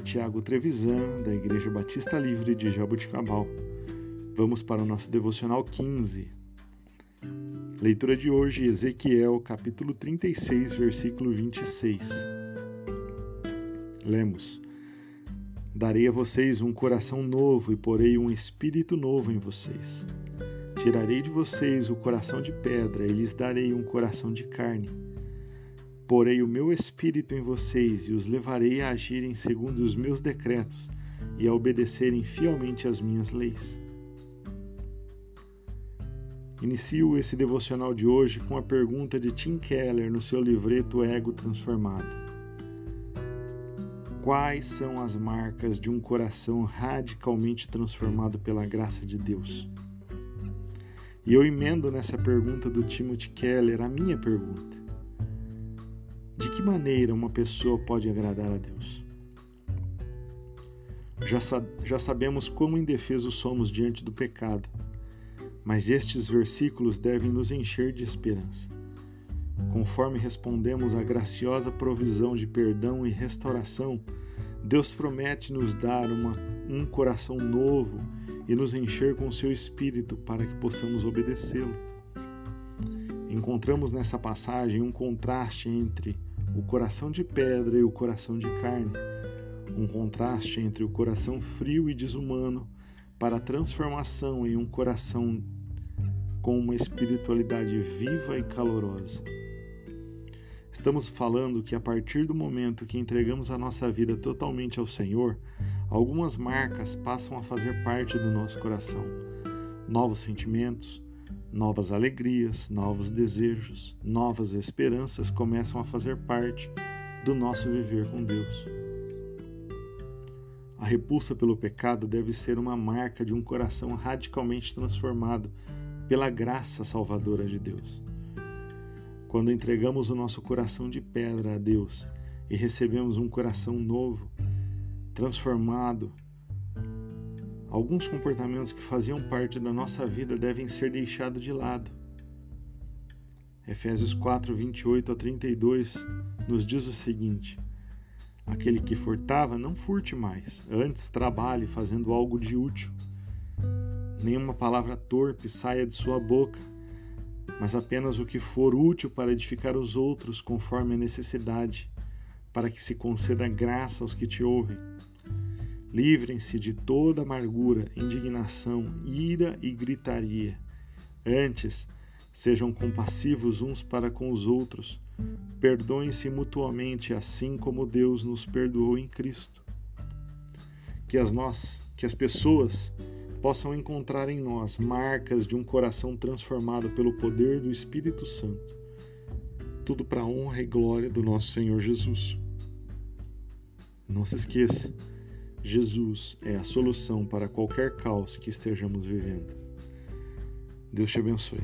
Tiago Trevisan, da Igreja Batista Livre de Jaboticabal. Vamos para o nosso devocional 15. Leitura de hoje, Ezequiel, capítulo 36, versículo 26. Lemos: Darei a vocês um coração novo e porei um espírito novo em vocês. Tirarei de vocês o coração de pedra e lhes darei um coração de carne Porei o meu espírito em vocês e os levarei a agirem segundo os meus decretos e a obedecerem fielmente às minhas leis. Inicio esse devocional de hoje com a pergunta de Tim Keller no seu livreto Ego Transformado. Quais são as marcas de um coração radicalmente transformado pela graça de Deus? E eu emendo nessa pergunta do Timothy Keller a minha pergunta de que maneira uma pessoa pode agradar a Deus? Já, já sabemos como indefesos somos diante do pecado, mas estes versículos devem nos encher de esperança. Conforme respondemos à graciosa provisão de perdão e restauração, Deus promete nos dar uma, um coração novo e nos encher com seu espírito para que possamos obedecê-lo. Encontramos nessa passagem um contraste entre o coração de pedra e o coração de carne, um contraste entre o coração frio e desumano para a transformação em um coração com uma espiritualidade viva e calorosa. Estamos falando que a partir do momento que entregamos a nossa vida totalmente ao Senhor, algumas marcas passam a fazer parte do nosso coração. Novos sentimentos, Novas alegrias, novos desejos, novas esperanças começam a fazer parte do nosso viver com Deus. A repulsa pelo pecado deve ser uma marca de um coração radicalmente transformado pela graça salvadora de Deus. Quando entregamos o nosso coração de pedra a Deus e recebemos um coração novo, transformado alguns comportamentos que faziam parte da nossa vida devem ser deixados de lado. Efésios 4, 28 a 32 nos diz o seguinte: Aquele que furtava, não furte mais, antes trabalhe fazendo algo de útil. Nenhuma palavra torpe saia de sua boca, mas apenas o que for útil para edificar os outros conforme a necessidade, para que se conceda graça aos que te ouvem. Livrem-se de toda amargura, indignação, ira e gritaria. Antes, sejam compassivos uns para com os outros. Perdoem-se mutuamente, assim como Deus nos perdoou em Cristo. Que as nós, que as pessoas possam encontrar em nós marcas de um coração transformado pelo poder do Espírito Santo. Tudo para a honra e glória do nosso Senhor Jesus. Não se esqueça, Jesus é a solução para qualquer caos que estejamos vivendo. Deus te abençoe.